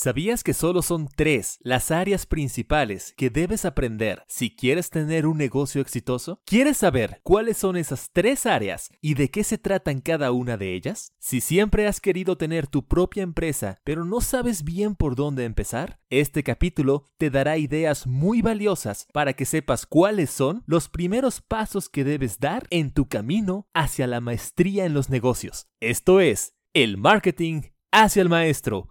¿Sabías que solo son tres las áreas principales que debes aprender si quieres tener un negocio exitoso? ¿Quieres saber cuáles son esas tres áreas y de qué se tratan cada una de ellas? Si siempre has querido tener tu propia empresa pero no sabes bien por dónde empezar, este capítulo te dará ideas muy valiosas para que sepas cuáles son los primeros pasos que debes dar en tu camino hacia la maestría en los negocios. Esto es, el marketing hacia el maestro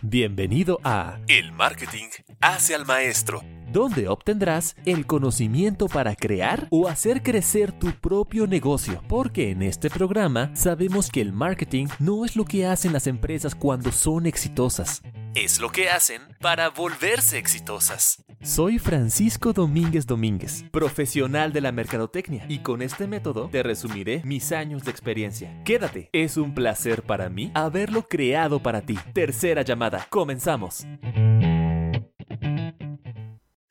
Bienvenido a El Marketing hace al Maestro, donde obtendrás el conocimiento para crear o hacer crecer tu propio negocio. Porque en este programa sabemos que el marketing no es lo que hacen las empresas cuando son exitosas, es lo que hacen para volverse exitosas. Soy Francisco Domínguez Domínguez, profesional de la mercadotecnia, y con este método te resumiré mis años de experiencia. Quédate, es un placer para mí haberlo creado para ti. Tercera llamada, comenzamos.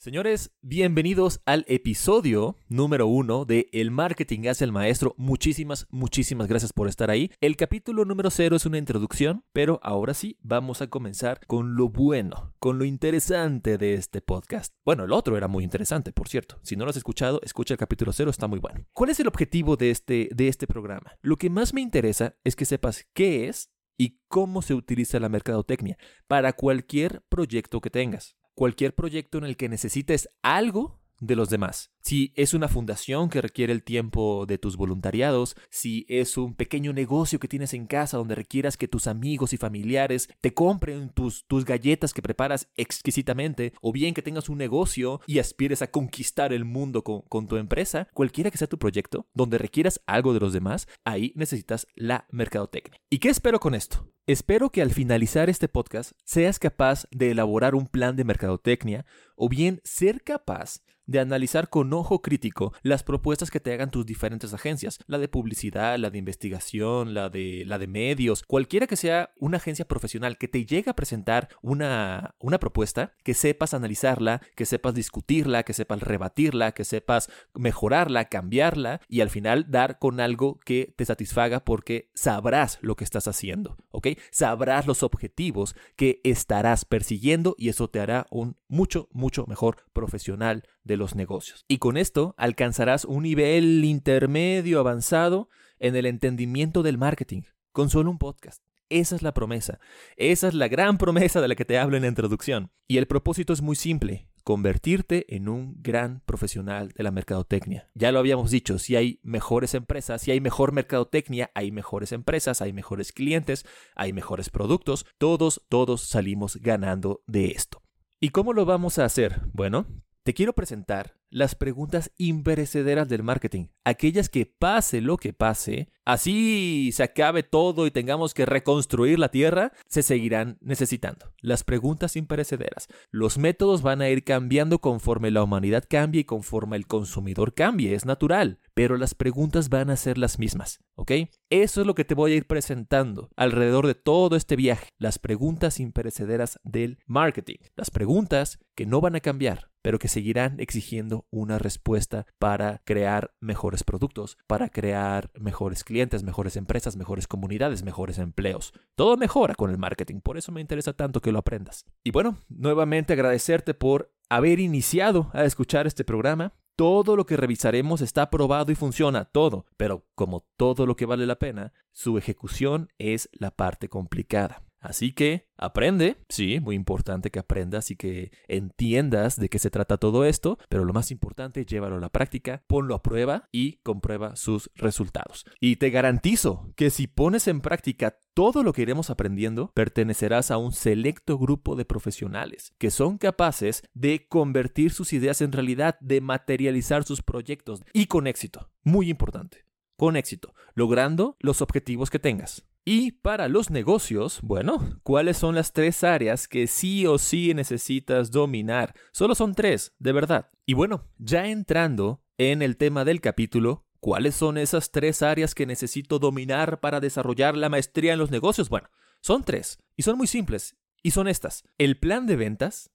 Señores, bienvenidos al episodio número uno de El Marketing hace el Maestro. Muchísimas, muchísimas gracias por estar ahí. El capítulo número cero es una introducción, pero ahora sí vamos a comenzar con lo bueno, con lo interesante de este podcast. Bueno, el otro era muy interesante, por cierto. Si no lo has escuchado, escucha el capítulo cero, está muy bueno. ¿Cuál es el objetivo de este, de este programa? Lo que más me interesa es que sepas qué es y cómo se utiliza la mercadotecnia para cualquier proyecto que tengas cualquier proyecto en el que necesites algo de los demás. Si es una fundación que requiere el tiempo de tus voluntariados, si es un pequeño negocio que tienes en casa donde requieras que tus amigos y familiares te compren tus, tus galletas que preparas exquisitamente, o bien que tengas un negocio y aspires a conquistar el mundo con, con tu empresa, cualquiera que sea tu proyecto, donde requieras algo de los demás, ahí necesitas la mercadotecnia. ¿Y qué espero con esto? Espero que al finalizar este podcast seas capaz de elaborar un plan de mercadotecnia o bien ser capaz de analizar con ojo crítico las propuestas que te hagan tus diferentes agencias, la de publicidad, la de investigación, la de, la de medios, cualquiera que sea una agencia profesional que te llegue a presentar una, una propuesta, que sepas analizarla, que sepas discutirla, que sepas rebatirla, que sepas mejorarla, cambiarla y al final dar con algo que te satisfaga porque sabrás lo que estás haciendo, ¿ok? Sabrás los objetivos que estarás persiguiendo y eso te hará un mucho, mucho mejor profesional de los negocios. Y con esto alcanzarás un nivel intermedio avanzado en el entendimiento del marketing, con solo un podcast. Esa es la promesa. Esa es la gran promesa de la que te hablo en la introducción. Y el propósito es muy simple, convertirte en un gran profesional de la mercadotecnia. Ya lo habíamos dicho, si hay mejores empresas, si hay mejor mercadotecnia, hay mejores empresas, hay mejores clientes, hay mejores productos, todos, todos salimos ganando de esto. ¿Y cómo lo vamos a hacer? Bueno, te quiero presentar las preguntas imperecederas del marketing, aquellas que pase lo que pase, así se acabe todo y tengamos que reconstruir la tierra, se seguirán necesitando. Las preguntas imperecederas. Los métodos van a ir cambiando conforme la humanidad cambie y conforme el consumidor cambie, es natural, pero las preguntas van a ser las mismas, ¿ok? Eso es lo que te voy a ir presentando alrededor de todo este viaje, las preguntas imperecederas del marketing, las preguntas que no van a cambiar, pero que seguirán exigiendo una respuesta para crear mejores productos, para crear mejores clientes, mejores empresas, mejores comunidades, mejores empleos. Todo mejora con el marketing, por eso me interesa tanto que lo aprendas. Y bueno, nuevamente agradecerte por haber iniciado a escuchar este programa. Todo lo que revisaremos está probado y funciona, todo, pero como todo lo que vale la pena, su ejecución es la parte complicada. Así que aprende, sí, muy importante que aprendas y que entiendas de qué se trata todo esto, pero lo más importante, llévalo a la práctica, ponlo a prueba y comprueba sus resultados. Y te garantizo que si pones en práctica todo lo que iremos aprendiendo, pertenecerás a un selecto grupo de profesionales que son capaces de convertir sus ideas en realidad, de materializar sus proyectos y con éxito. Muy importante, con éxito, logrando los objetivos que tengas. Y para los negocios, bueno, ¿cuáles son las tres áreas que sí o sí necesitas dominar? Solo son tres, de verdad. Y bueno, ya entrando en el tema del capítulo, ¿cuáles son esas tres áreas que necesito dominar para desarrollar la maestría en los negocios? Bueno, son tres, y son muy simples, y son estas. El plan de ventas,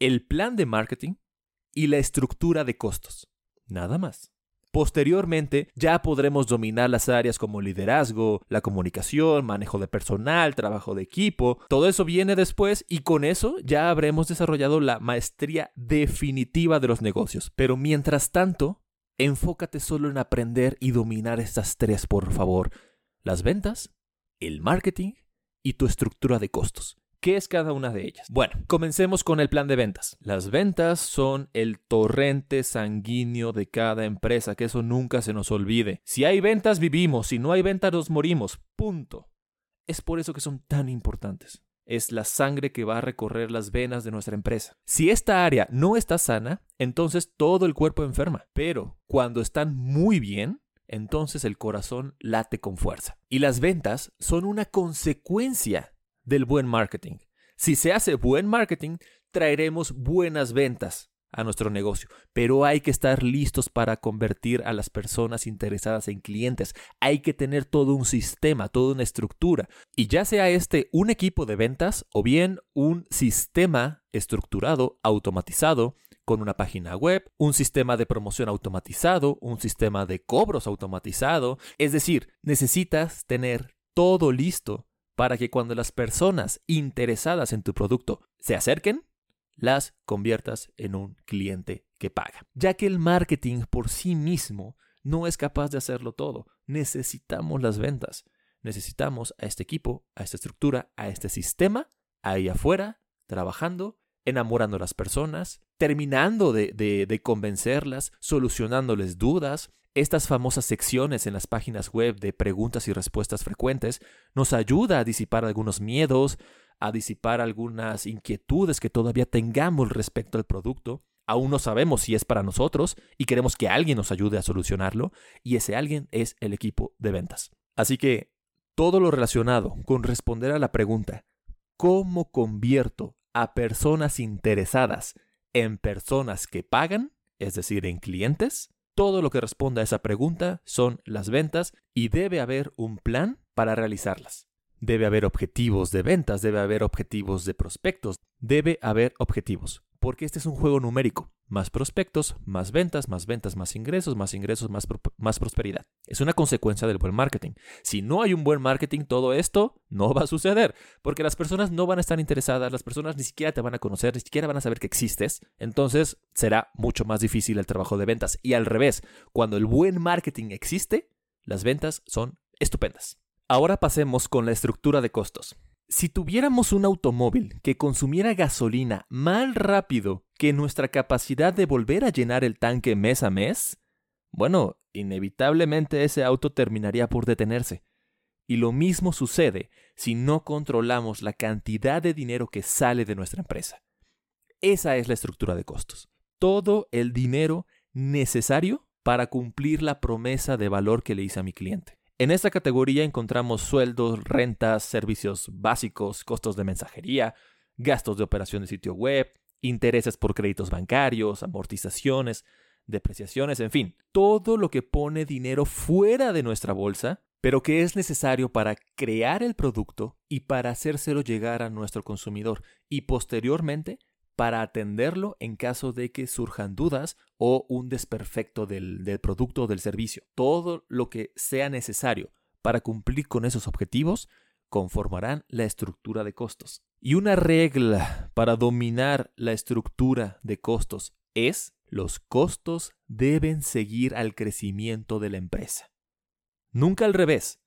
el plan de marketing y la estructura de costos. Nada más. Posteriormente ya podremos dominar las áreas como liderazgo, la comunicación, manejo de personal, trabajo de equipo. Todo eso viene después y con eso ya habremos desarrollado la maestría definitiva de los negocios. Pero mientras tanto, enfócate solo en aprender y dominar estas tres, por favor. Las ventas, el marketing y tu estructura de costos. ¿Qué es cada una de ellas? Bueno, comencemos con el plan de ventas. Las ventas son el torrente sanguíneo de cada empresa, que eso nunca se nos olvide. Si hay ventas, vivimos, si no hay ventas, nos morimos. Punto. Es por eso que son tan importantes. Es la sangre que va a recorrer las venas de nuestra empresa. Si esta área no está sana, entonces todo el cuerpo enferma. Pero cuando están muy bien, entonces el corazón late con fuerza. Y las ventas son una consecuencia del buen marketing. Si se hace buen marketing, traeremos buenas ventas a nuestro negocio, pero hay que estar listos para convertir a las personas interesadas en clientes. Hay que tener todo un sistema, toda una estructura. Y ya sea este un equipo de ventas o bien un sistema estructurado, automatizado, con una página web, un sistema de promoción automatizado, un sistema de cobros automatizado. Es decir, necesitas tener todo listo para que cuando las personas interesadas en tu producto se acerquen, las conviertas en un cliente que paga. Ya que el marketing por sí mismo no es capaz de hacerlo todo. Necesitamos las ventas. Necesitamos a este equipo, a esta estructura, a este sistema ahí afuera, trabajando, enamorando a las personas, terminando de, de convencerlas, solucionándoles dudas, estas famosas secciones en las páginas web de preguntas y respuestas frecuentes nos ayuda a disipar algunos miedos, a disipar algunas inquietudes que todavía tengamos respecto al producto. Aún no sabemos si es para nosotros y queremos que alguien nos ayude a solucionarlo y ese alguien es el equipo de ventas. Así que todo lo relacionado con responder a la pregunta ¿cómo convierto a personas interesadas en personas que pagan, es decir, en clientes? Todo lo que responda a esa pregunta son las ventas y debe haber un plan para realizarlas. Debe haber objetivos de ventas, debe haber objetivos de prospectos, debe haber objetivos porque este es un juego numérico. Más prospectos, más ventas, más ventas, más ingresos, más ingresos, más, prosperidad. Es una consecuencia del buen marketing. Si no hay un buen marketing, todo esto no va a suceder, porque las personas no van a estar interesadas, las personas ni siquiera te van a conocer, ni siquiera van a saber que existes. Entonces será mucho más difícil el trabajo de ventas. Y al revés, cuando el buen marketing existe, las ventas son estupendas. Ahora pasemos con la estructura de costos. Si tuviéramos un automóvil que consumiera gasolina más rápido que nuestra capacidad de volver a llenar el tanque mes a mes, bueno, inevitablemente ese auto terminaría por detenerse. Y lo mismo sucede si no controlamos la cantidad de dinero que sale de nuestra empresa. Esa es la estructura de costos. Todo el dinero necesario para cumplir la promesa de valor que le hice a mi cliente. En esta categoría encontramos sueldos, rentas, servicios básicos, costos de mensajería, gastos de operación de sitio web, intereses por créditos bancarios, amortizaciones, depreciaciones, en fin, todo lo que pone dinero fuera de nuestra bolsa, pero que es necesario para crear el producto y para hacérselo llegar a nuestro consumidor. Y posteriormente para atenderlo en caso de que surjan dudas o un desperfecto del, producto o del servicio. Todo lo que sea necesario para cumplir con esos objetivos conformarán la estructura de costos. Y una regla para dominar la estructura de costos es los costos deben seguir al crecimiento de la empresa. Nunca al revés.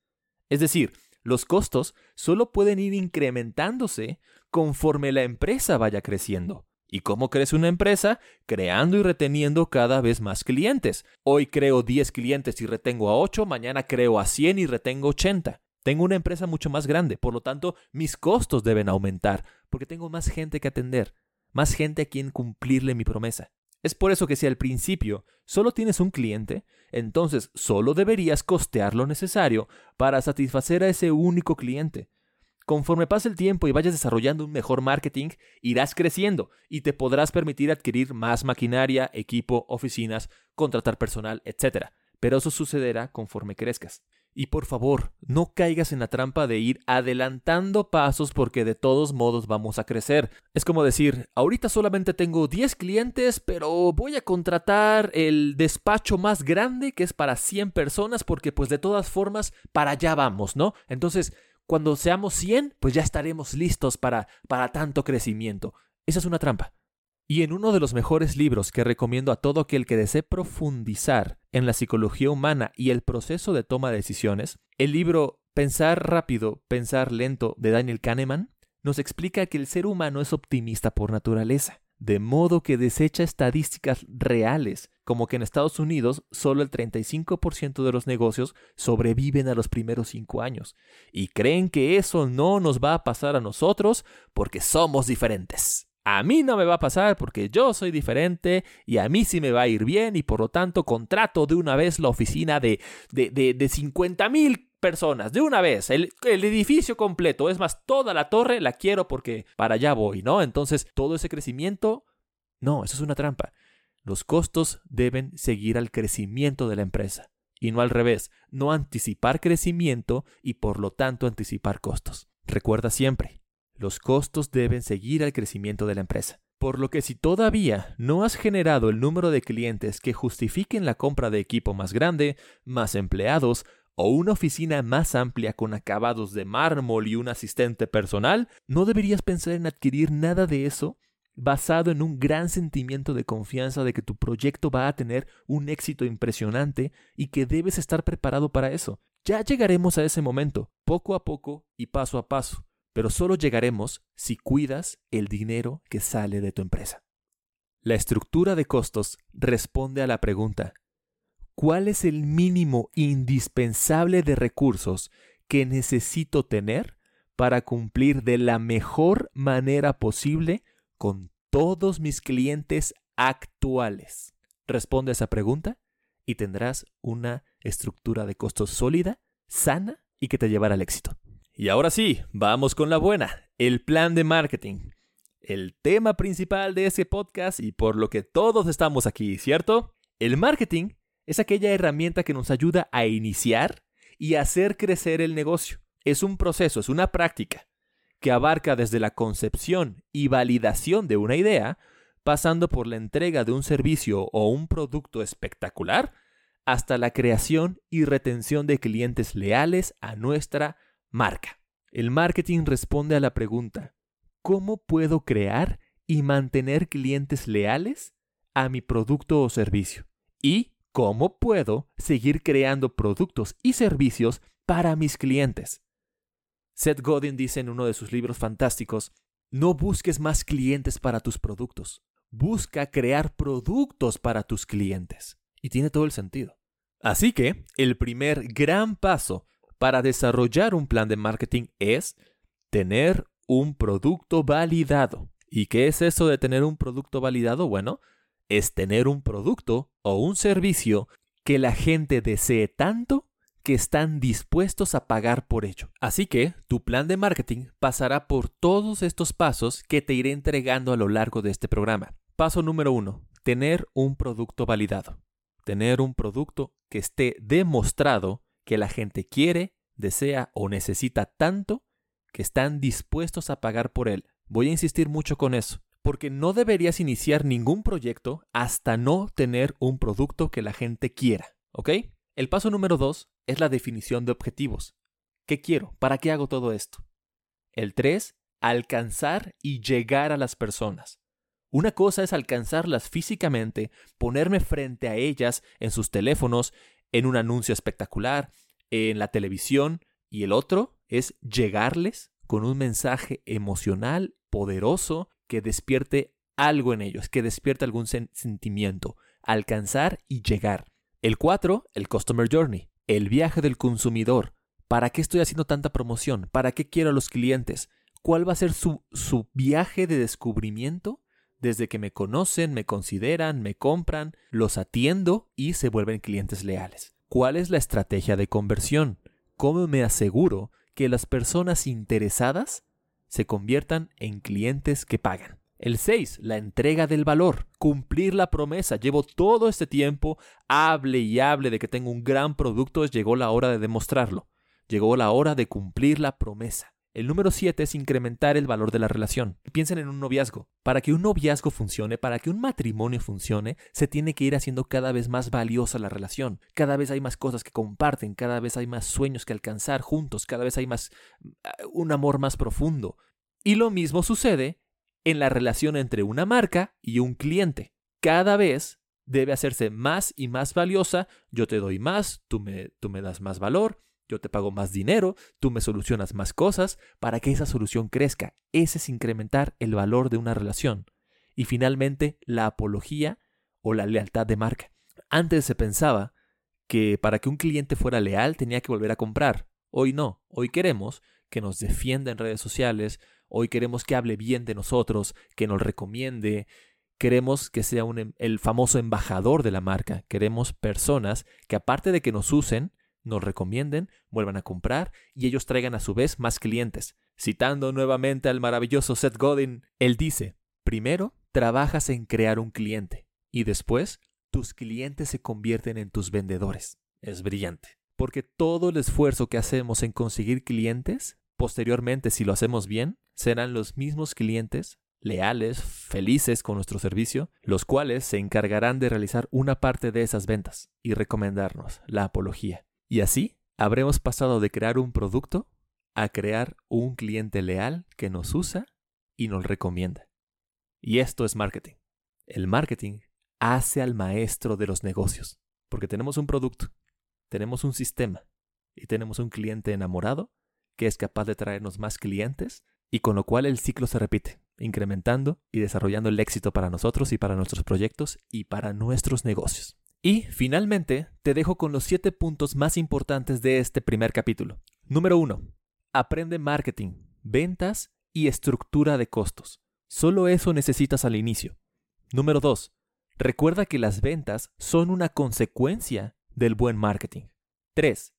Es decir, los costos solo pueden ir incrementándose conforme la empresa vaya creciendo. ¿Y cómo crece una empresa? Creando y reteniendo cada vez más clientes. Hoy creo 10 clientes y retengo a 8, mañana creo a 100 y retengo 80. Tengo una empresa mucho más grande, por lo tanto mis costos deben aumentar, porque tengo más gente que atender, más gente a quien cumplirle mi promesa. Es por eso que si al principio solo tienes un cliente, entonces solo deberías costear lo necesario para satisfacer a ese único cliente. Conforme pase el tiempo y vayas desarrollando un mejor marketing, irás creciendo y te podrás permitir adquirir más maquinaria, equipo, oficinas, contratar personal, etc. Pero eso sucederá conforme crezcas. Y por favor, no caigas en la trampa de ir adelantando pasos porque de todos modos vamos a crecer. Es como decir, ahorita solamente tengo 10 clientes, pero voy a contratar el despacho más grande que es para 100 personas porque pues de todas formas para allá vamos, ¿no? Entonces, cuando seamos 100, pues ya estaremos listos para, para tanto crecimiento. Esa es una trampa. Y en uno de los mejores libros que recomiendo a todo aquel que desee profundizar en la psicología humana y el proceso de toma de decisiones, el libro Pensar rápido, pensar lento de Daniel Kahneman nos explica que el ser humano es optimista por naturaleza, de modo que desecha estadísticas reales, como que en Estados Unidos solo el 35% de los negocios sobreviven a los primeros cinco años, y creen que eso no nos va a pasar a nosotros porque somos diferentes. A mí no me va a pasar porque yo soy diferente y a mí sí me va a ir bien y por lo tanto contrato de una vez la oficina de, de, de, 50 mil personas, de una vez, el, el, edificio completo, es más, toda la torre la quiero porque para allá voy, ¿no? Entonces, todo ese crecimiento, no, eso es una trampa. Los costos deben seguir al crecimiento de la empresa y no al revés, no anticipar crecimiento y por lo tanto anticipar costos. Recuerda siempre, los costos deben seguir al crecimiento de la empresa. Por lo que si todavía no has generado el número de clientes que justifiquen la compra de equipo más grande, más empleados o una oficina más amplia con acabados de mármol y un asistente personal, no deberías pensar en adquirir nada de eso basado en un gran sentimiento de confianza de que tu proyecto va a tener un éxito impresionante y que debes estar preparado para eso. Ya llegaremos a ese momento, poco a poco y paso a paso pero solo llegaremos si cuidas el dinero que sale de tu empresa. La estructura de costos responde a la pregunta, ¿cuál es el mínimo indispensable de recursos que necesito tener para cumplir de la mejor manera posible con todos mis clientes actuales? Responde a esa pregunta y tendrás una estructura de costos sólida, sana y que te llevará al éxito. Y ahora sí, vamos con la buena, el plan de marketing. El tema principal de este podcast y por lo que todos estamos aquí, ¿cierto? El marketing es aquella herramienta que nos ayuda a iniciar y hacer crecer el negocio. Es un proceso, es una práctica que abarca desde la concepción y validación de una idea, pasando por la entrega de un servicio o un producto espectacular, hasta la creación y retención de clientes leales a nuestra Marca. El marketing responde a la pregunta, ¿cómo puedo crear y mantener clientes leales a mi producto o servicio? ¿Y cómo puedo seguir creando productos y servicios para mis clientes? Seth Godin dice en uno de sus libros fantásticos, no busques más clientes para tus productos, busca crear productos para tus clientes. Y tiene todo el sentido. Así que el primer gran paso para desarrollar un plan de marketing es tener un producto validado. ¿Y qué es eso de tener un producto validado? Bueno, es tener un producto o un servicio que la gente desee tanto que están dispuestos a pagar por ello. Así que tu plan de marketing pasará por todos estos pasos que te iré entregando a lo largo de este programa. Paso número uno, tener un producto validado. Tener un producto que esté demostrado que la gente quiere, desea o necesita tanto que están dispuestos a pagar por él. Voy a insistir mucho con eso, porque no deberías iniciar ningún proyecto hasta no tener un producto que la gente quiera, ¿ok? El paso número dos es la definición de objetivos. ¿Qué quiero? ¿Para qué hago todo esto? El tres, alcanzar y llegar a las personas. Una cosa es alcanzarlas físicamente, ponerme frente a ellas en sus teléfonos, en un anuncio espectacular, en la televisión, y el otro es llegarles con un mensaje emocional, poderoso, que despierte algo en ellos, que despierte algún sentimiento, alcanzar y llegar. El cuatro, el Customer Journey, el viaje del consumidor. ¿Para qué estoy haciendo tanta promoción? ¿Para qué quiero a los clientes? ¿Cuál va a ser su, su viaje de descubrimiento Desde que me conocen, me consideran, me compran, los atiendo y se vuelven clientes leales. ¿Cuál es la estrategia de conversión? ¿Cómo me aseguro que las personas interesadas se conviertan en clientes que pagan? El 6, la entrega del valor, cumplir la promesa. Llevo todo este tiempo, hable y hable de que tengo un gran producto, llegó la hora de demostrarlo. Llegó la hora de cumplir la promesa. El número 7 es incrementar el valor de la relación. Piensen en un noviazgo. Para que un noviazgo funcione, para que un matrimonio funcione, se tiene que ir haciendo cada vez más valiosa la relación. Cada vez hay más cosas que comparten, cada vez hay más sueños que alcanzar juntos, cada vez hay más uh, un amor más profundo. Y lo mismo sucede en la relación entre una marca y un cliente. Cada vez debe hacerse más y más valiosa. Yo te doy más, tú me, tú me das más valor yo te pago más dinero, tú me solucionas más cosas para que esa solución crezca. Ese es incrementar el valor de una relación. Y finalmente, la apología o la lealtad de marca. Antes se pensaba que para que un cliente fuera leal tenía que volver a comprar. Hoy no, hoy queremos que nos defienda en redes sociales, hoy queremos que hable bien de nosotros, que nos recomiende, queremos que sea un, em, el famoso embajador de la marca, queremos personas que aparte de que nos usen, nos recomienden, vuelvan a comprar y ellos traigan a su vez más clientes. Citando nuevamente al maravilloso Seth Godin, él dice, primero trabajas en crear un cliente y después tus clientes se convierten en tus vendedores. Es brillante. Porque todo el esfuerzo que hacemos en conseguir clientes, posteriormente si lo hacemos bien, serán los mismos clientes leales, felices con nuestro servicio, los cuales se encargarán de realizar una parte de esas ventas y recomendarnos la apología. Y así habremos pasado de crear un producto a crear un cliente leal que nos usa y nos recomienda. Y esto es marketing. El marketing hace al maestro de los negocios, porque tenemos un producto, tenemos un sistema y tenemos un cliente enamorado que es capaz de traernos más clientes y con lo cual el ciclo se repite, incrementando y desarrollando el éxito para nosotros y para nuestros proyectos y para nuestros negocios. Y finalmente, te dejo con los 7 puntos más importantes de este primer capítulo. Número 1. Aprende marketing, ventas y estructura de costos. Solo eso necesitas al inicio. Número 2. Recuerda que las ventas son una consecuencia del buen marketing. 3.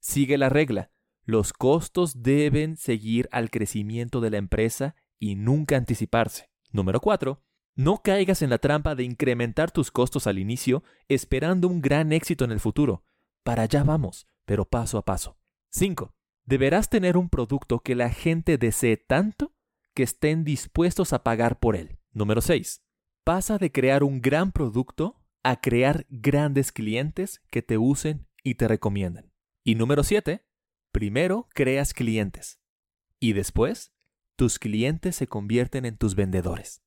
Sigue la regla. Los costos deben seguir al crecimiento de la empresa y nunca anticiparse. Número 4. No caigas en la trampa de incrementar tus costos al inicio esperando un gran éxito en el futuro. Para allá vamos, pero paso a paso. 5. Deberás tener un producto que la gente desee tanto que estén dispuestos a pagar por él. Número 6. Pasa de crear un gran producto a crear grandes clientes que te usen y te recomiendan. Y número 7. Primero creas clientes y después tus clientes se convierten en tus vendedores.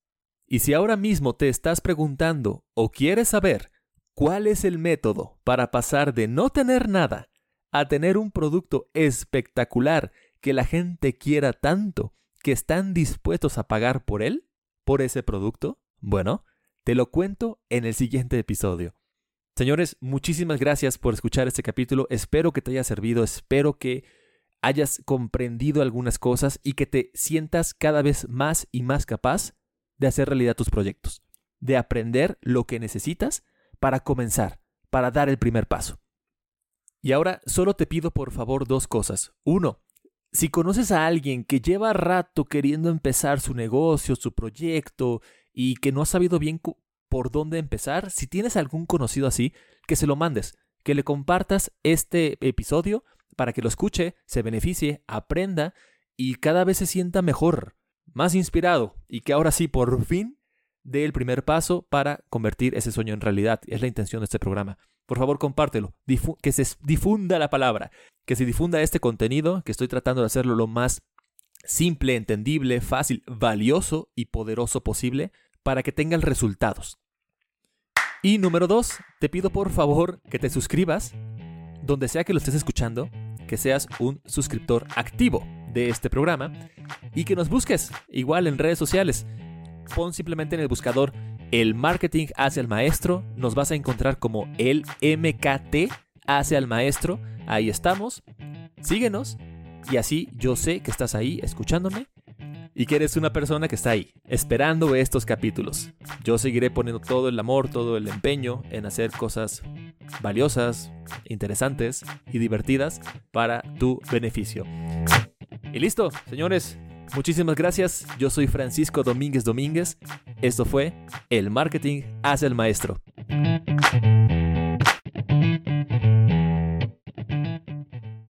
Y si ahora mismo te estás preguntando o quieres saber cuál es el método para pasar de no tener nada a tener un producto espectacular que la gente quiera tanto que están dispuestos a pagar por él, por ese producto, bueno, te lo cuento en el siguiente episodio. Señores, muchísimas gracias por escuchar este capítulo. Espero que te haya servido, espero que hayas comprendido algunas cosas y que te sientas cada vez más y más capaz de hacer realidad tus proyectos, de aprender lo que necesitas para comenzar, para dar el primer paso. Y ahora solo te pido por favor dos cosas. Uno, si conoces a alguien que lleva rato queriendo empezar su negocio, su proyecto, y que no ha sabido bien por dónde empezar, si tienes algún conocido así, que se lo mandes, que le compartas este episodio para que lo escuche, se beneficie, aprenda y cada vez se sienta mejor más inspirado y que ahora sí, por fin, dé el primer paso para convertir ese sueño en realidad. Es la intención de este programa. Por favor, compártelo, que se difunda la palabra, que se difunda este contenido, que estoy tratando de hacerlo lo más simple, entendible, fácil, valioso y poderoso posible para que tengan resultados. Y número dos, te pido por favor que te suscribas, donde sea que lo estés escuchando, que seas un suscriptor activo de este programa y que nos busques igual en redes sociales. Pon simplemente en el buscador el marketing hacia el maestro, nos vas a encontrar como el MKT hacia el maestro, ahí estamos, síguenos y así yo sé que estás ahí escuchándome y que eres una persona que está ahí, esperando estos capítulos. Yo seguiré poniendo todo el amor, todo el empeño en hacer cosas valiosas, interesantes y divertidas para tu beneficio. Y listo, señores. Muchísimas gracias. Yo soy Francisco Domínguez Domínguez. Esto fue El Marketing hace el Maestro.